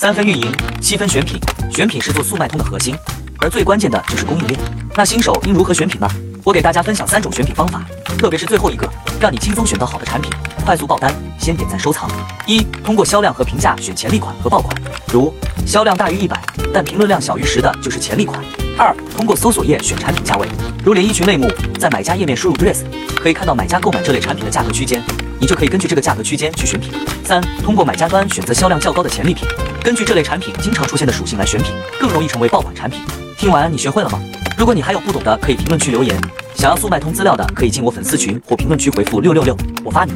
三分运营，七分选品。选品是做速卖通的核心，而最关键的就是供应链。那新手应如何选品呢？我给大家分享三种选品方法，特别是最后一个，让你轻松选到好的产品，快速爆单。先点赞收藏。一、通过销量和评价选潜力款和爆款，如销量大于一百但评论量小于十的就是潜力款。二、通过搜索页选产品价位，如连衣裙类目，在买家页面输入 dress，可以看到买家购买这类产品的价格区间，你就可以根据这个价格区间去选品。三、通过买家端选择销量较高的潜力品，根据这类产品经常出现的属性来选品，更容易成为爆款产品。听完你学会了吗？如果你还有不懂的，可以评论区留言。想要速卖通资料的，可以进我粉丝群或评论区回复六六六，我发你。